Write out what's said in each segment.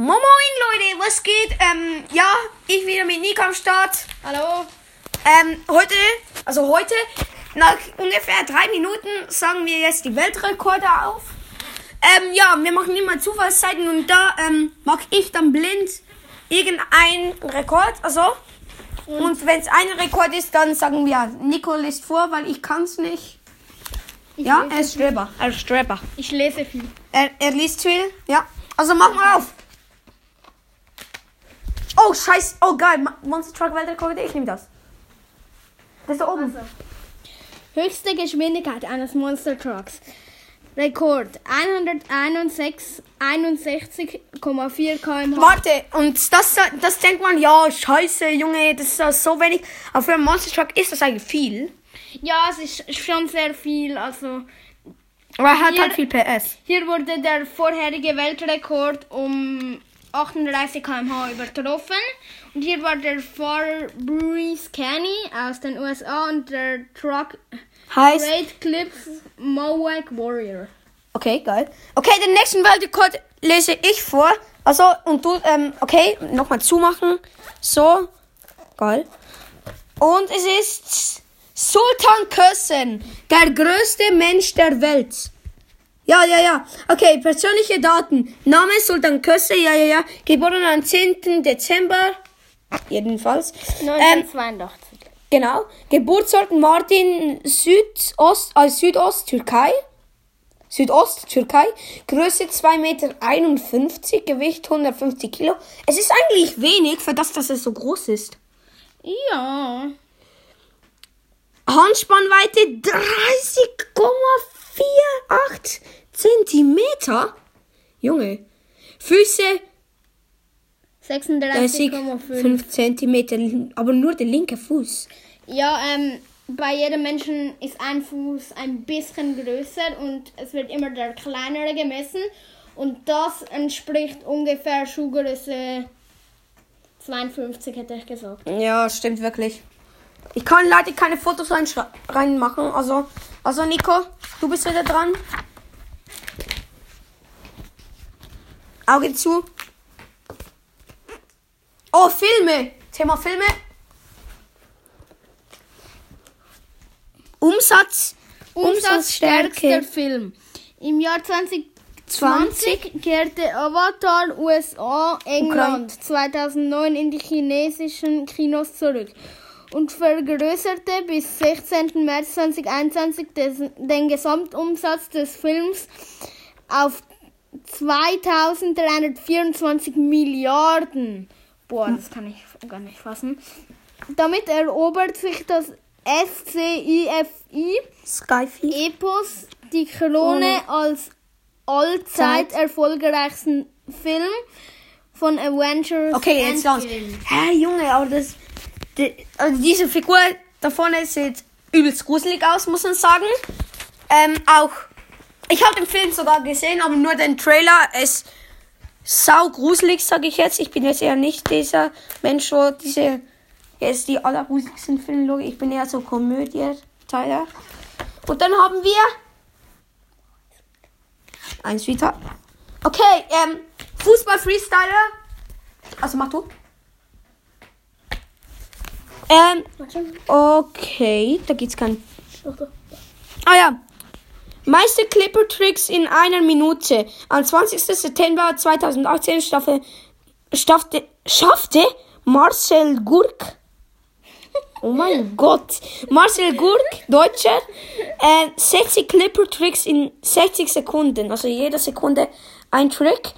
Moin Moin Leute, was geht? Ähm, ja, ich wieder mit Nico am Start. Hallo. Ähm, heute, also heute, nach ungefähr drei Minuten sagen wir jetzt die Weltrekorde auf. Ähm, ja, wir machen immer Zufallszeiten und da ähm, mag ich dann blind irgendein Rekord, also. Und wenn es ein Rekord ist, dann sagen wir, Nico liest vor, weil ich kann es nicht. Ja, er ist Streber. Er ist Streber. Ich lese viel. Er, er liest viel, ja. Also mach mal auf. Oh, scheiß. Oh, geil. Monster Truck Weltrekorde, ich nehme das. Das ist da oben. Höchste Geschwindigkeit eines Monster Trucks. Rekord 161 61,4 km/h. Warte, und das, das denkt man, ja, scheiße, Junge, das ist so wenig. Aber für einen Monster Truck ist das eigentlich viel. Ja, es ist schon sehr viel. Also Aber er hat Hier- halt viel PS. hier wurde der vorherige Weltrekord um 38 km/h übertroffen. Und hier war der Fahrer Bruce Kenny aus den USA und der Truck Heißt. Great Clips Mohawk Warrior. Okay, geil. Okay, den nächsten Weltrekord lese ich vor. Also, und du, ähm, okay, nochmal zumachen. So. Geil. Und es ist Sultan Kösen, der größte Mensch der Welt. Ja, ja, ja. Okay, persönliche Daten. Name Sultan Köse, ja, ja, ja. Geboren am 10. Dezember. Jedenfalls. Ähm, 1982. Genau. Geburtsort Martin Südost, äh, Südost Türkei. Südost Türkei. Größe 2,51 Meter, Gewicht 150 Kilo. Es ist eigentlich wenig für das, dass es so groß ist. Ja. Handspannweite 30,48 Zentimeter. Junge. Füße 36,5. 5 Zentimeter, aber nur der linke Fuß. Ja, ähm, bei jedem Menschen ist ein Fuß ein bisschen größer und es wird immer der kleinere gemessen. Und das entspricht ungefähr Schuhgröße 52, hätte ich gesagt. Ja, stimmt wirklich. Ich kann leider keine Fotos reinmachen. Also, also Nico, du bist wieder dran. Auge zu. Oh, Filme. Thema Filme. Umsatz. Umsatzstärkster Film. Im Jahr 2020 kehrte Avatar USA England 2009 in die chinesischen Kinos zurück und vergrößerte bis 16. März 2021 des, den Gesamtumsatz des Films auf 2324 Milliarden. Boah, das kann ich gar nicht fassen. Damit erobert sich das SCIFI. Epos die Krone als allzeit erfolgreichsten Film von Avengers. Okay, jetzt los. Hä, Junge, aber das. Die, also diese Figur da vorne sieht übelst gruselig aus, muss man sagen. Ähm, auch. Ich habe den Film sogar gesehen, aber nur den Trailer. Es sau gruselig, sage ich jetzt. Ich bin jetzt eher nicht dieser Mensch, wo diese jetzt die allergruseligsten Filme schaue. Ich bin eher so Komödie-Teiler. Und dann haben wir. Eins wieder. Okay, ähm, Fußball-Freestyler. Also mach du. Ähm, okay, da gibt's kein. Ah ja. Meiste Clipper-Tricks in einer Minute. Am 20. September 2018 Staffel, schaffte, schaffte Marcel Gurk. Oh mein Gott. Marcel Gurk, Deutscher, äh, 60 Clipper-Tricks in 60 Sekunden. Also jede Sekunde ein Trick.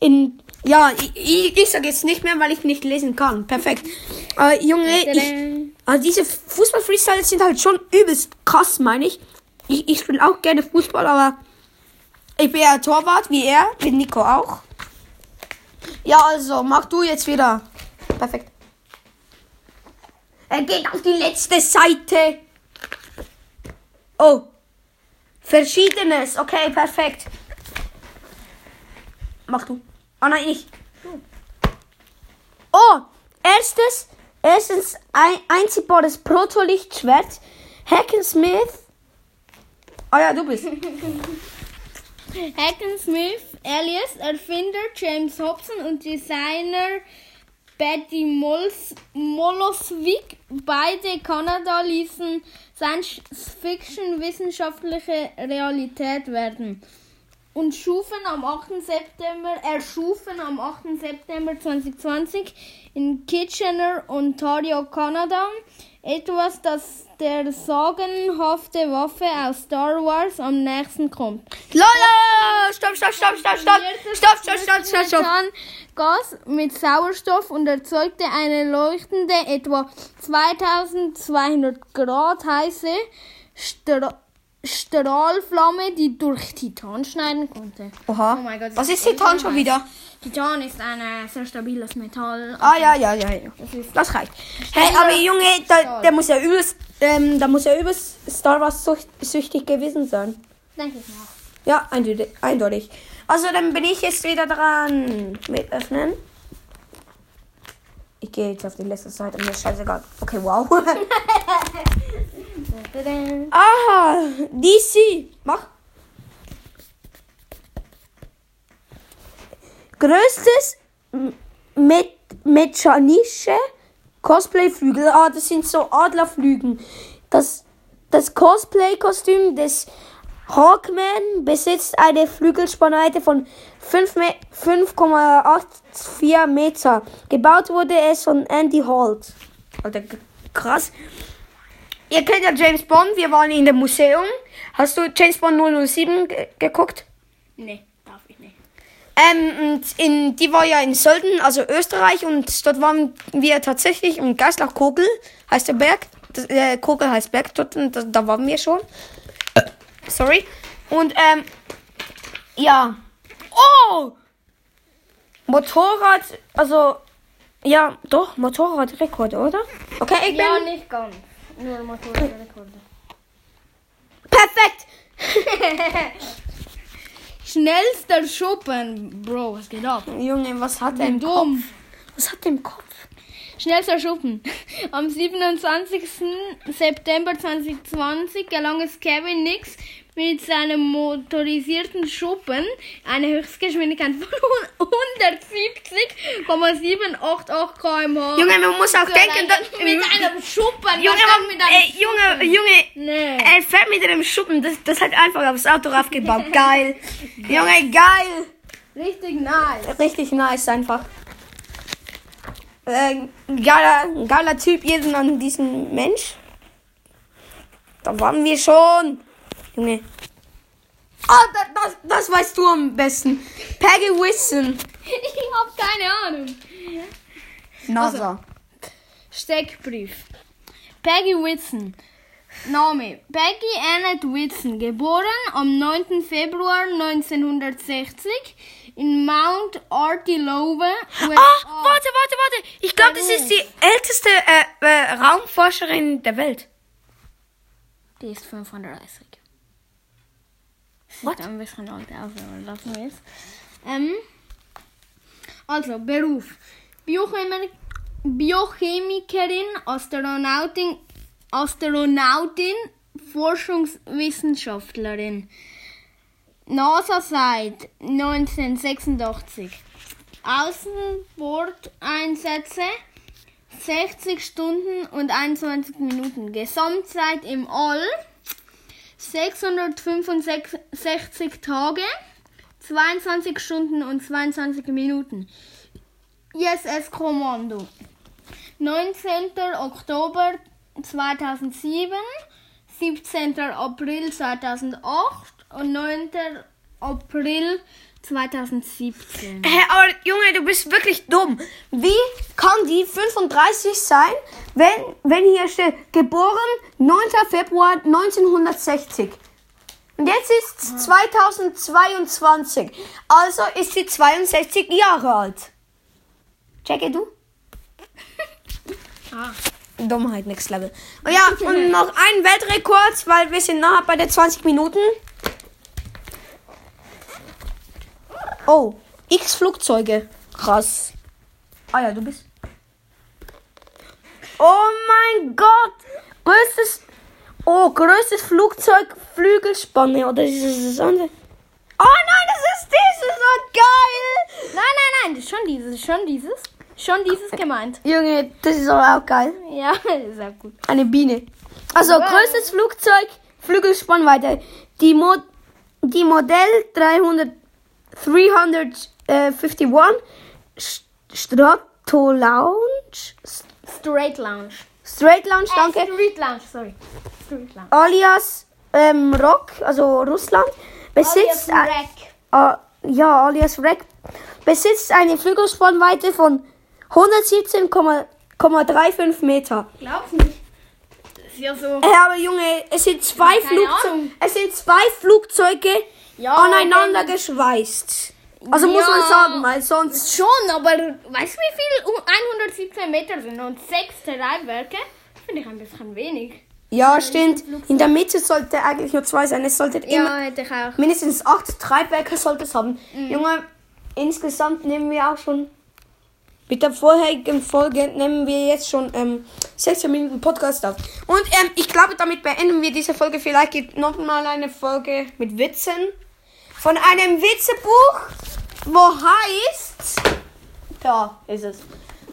In, ja, ich, ich, sage jetzt nicht mehr, weil ich nicht lesen kann. Perfekt. Äh, Junge, ich, also diese Fußball-Freestyles sind halt schon übelst krass, meine ich. Ich, ich spiele auch gerne Fußball, aber ich bin ja Torwart, wie er, wie Nico auch. Ja, also, mach du jetzt wieder. Perfekt. Er geht auf die letzte Seite. Oh. Verschiedenes. Okay, perfekt. Mach du. Oh nein, ich. Oh, erstes, erstens ein einziehbares Protolichtschwert. Hackensmith. Oh ja, du bist. Hacken Smith, alias Erfinder James Hobson und Designer Betty Mols Molosvik, beide Kanada, ließen Science-Fiction wissenschaftliche Realität werden und schufen am 8. September, erschufen am 8. September 2020 in Kitchener, Ontario, Kanada, etwas, das der sagenhafte Waffe aus Star Wars am nächsten kommt. Lola! Stopp, stopp, stopp, stopp, stopp! Stopp, stopp, stopp, stopp, stopp! Gas mit Sauerstoff und erzeugte eine leuchtende, etwa 2200 Grad heiße Stra Strahlflamme, die durch Titan schneiden konnte. Oha. Oh mein Gott, Was ist Titan schon wieder? Titan ist ein äh, sehr stabiles Metall. Ah, ja, ja, ja, ja. Das ist Das reicht. Hey, aber Junge, da, der muss ja übelst, ähm, da muss ja übelst Star Wars sücht- süchtig gewesen sein. denke ich mal. Ja, eindeutig. eindeutig. Also, dann bin ich jetzt wieder dran. Mit öffnen. Ich gehe jetzt auf die letzte Seite, mir ist scheißegal. Okay, wow. Aha, DC. Mach. Größtes m- met mechanische Cosplay-Flügel. Ah, das sind so Adlerflügen. Das, das Cosplay-Kostüm des Hawkman besitzt eine Flügelspannweite von 5 Me 5,84 Meter. Gebaut wurde es von Andy Holt. Alter, krass. Ihr kennt ja James Bond, wir waren in dem Museum. Hast du James Bond 007 ge geguckt? Nee, darf ich nicht. Ähm, und in, die war ja in Sölden, also Österreich, und dort waren wir tatsächlich im Geislach Kogel, heißt der Berg. Das, äh, Kogel heißt Berg, dort, und da, da waren wir schon. Sorry. Und, ähm, ja. Oh! Motorrad, also, ja, doch, Motorradrekord, oder? Okay, ich bin. Ja, nicht ganz. Nur Motorradrekorde. Perfekt! Schnellster Schuppen. Bro, was geht ab? Junge, was hat er im dumm. Kopf? Was hat er im Kopf? Schnellster Schuppen. Am 27. September 2020 gelang es Kevin Nix mit seinem motorisierten Schuppen eine Höchstgeschwindigkeit von 170,788 km/h. Junge, man muss auch denken, dass. mit einem Schuppen. Junge, man, mit einem ey, Junge, Junge, Nee. er fährt mit dem Schuppen, das, das hat einfach aufs Auto raufgebaut. Geil. Junge, geil. Richtig nice. Richtig nice einfach. Äh, geiler, geiler Typ, jeden an diesen Mensch. Da waren wir schon. Junge. Ah, das, das, das weißt du am besten. Peggy Wilson. Ich hab keine Ahnung. NASA. Steckbrief. Peggy Whitson. Name. Peggy Annette Whitson. Geboren am 9. Februar 1960 in Mount Artilove, Ah, USA. warte, das ist die älteste äh, äh, Raumforscherin der Welt. Die ist 35. What? Ein bisschen alt aus, aber lassen wir es. Ähm, also, Beruf. Biochemi Biochemikerin, Astronautin, Astronautin, Forschungswissenschaftlerin. NASA seit 1986. Außenbordeinsätze 60 Stunden und 21 Minuten. Gesamtzeit im All 665 Tage, 22 Stunden und 22 Minuten. ISS Kommando. 19. Oktober 2007, 17. April 2008 und 9. April 2017. Hä, aber Junge, du bist wirklich dumm. Wie kann die 35 sein, wenn, wenn hier steht, geboren 9. Februar 1960? Und jetzt ist es 2022. Also ist sie 62 Jahre alt. Checke du? Ah. Dummheit, next level. Oh ja, und noch ein Weltrekord, weil wir sind nachher bei der 20 Minuten. Oh, X Flugzeuge. Krass. Ah ja, du bist. Oh mein Gott. Größtes. Oh, größtes Flugzeug Flügelspanne. Oder ist es das andere? Oh nein, das ist dieses. Oh geil. Nein, nein, nein, das ist schon dieses, schon dieses. Schon dieses gemeint. Junge, das ist aber auch geil. Ja, ist auch gut. Eine Biene. Also Wow. größtes Flugzeug, Flügelspannweite. Die, Mo die Modell 300, 351 St- Strato Lounge. Straight Lounge. Straight Lounge, Äh, danke. Street Lounge, sorry. Street Lounge. alias ähm, Rock, also Russland, besitzt, ein, Rack. äh, ja, alias Rack, besitzt eine Flügelspannweite von 117,35 Meter. Glaub's nicht. Das ist ja so. Äh, aber Junge, es sind zwei, Ahnung. es sind zwei Flugzeuge Ja, aneinander dann- geschweißt. Also muss Ja. man sagen, weil sonst... Schon, aber weißt du, wie viel 117 Meter sind und sechs Triebwerke? Finde ich ein bisschen wenig. Ja, stimmt. In der Mitte sollte eigentlich nur zwei sein. Es sollte immer hätte ich auch. mindestens acht Treibwerke sollte es haben. Mhm. Junge, insgesamt nehmen wir auch schon mit der vorherigen Folge nehmen wir jetzt schon ähm, 16 Minuten Podcast auf. Und ähm, ich glaube, damit beenden wir diese Folge. Vielleicht gibt noch mal eine Folge mit Witzen von einem Witzebuch, wo heißt da ist es.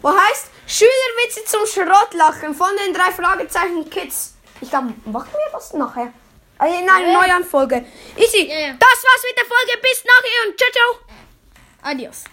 Wo heißt Schülerwitze zum Schrottlachen von den drei Fragezeichen Kids. Ich glaube, machen wir das nachher. Also in einer Ja. neuen Folge. Easy. Ja, ja. Das war's mit der Folge. Bis nachher und ciao, ciao. Adios.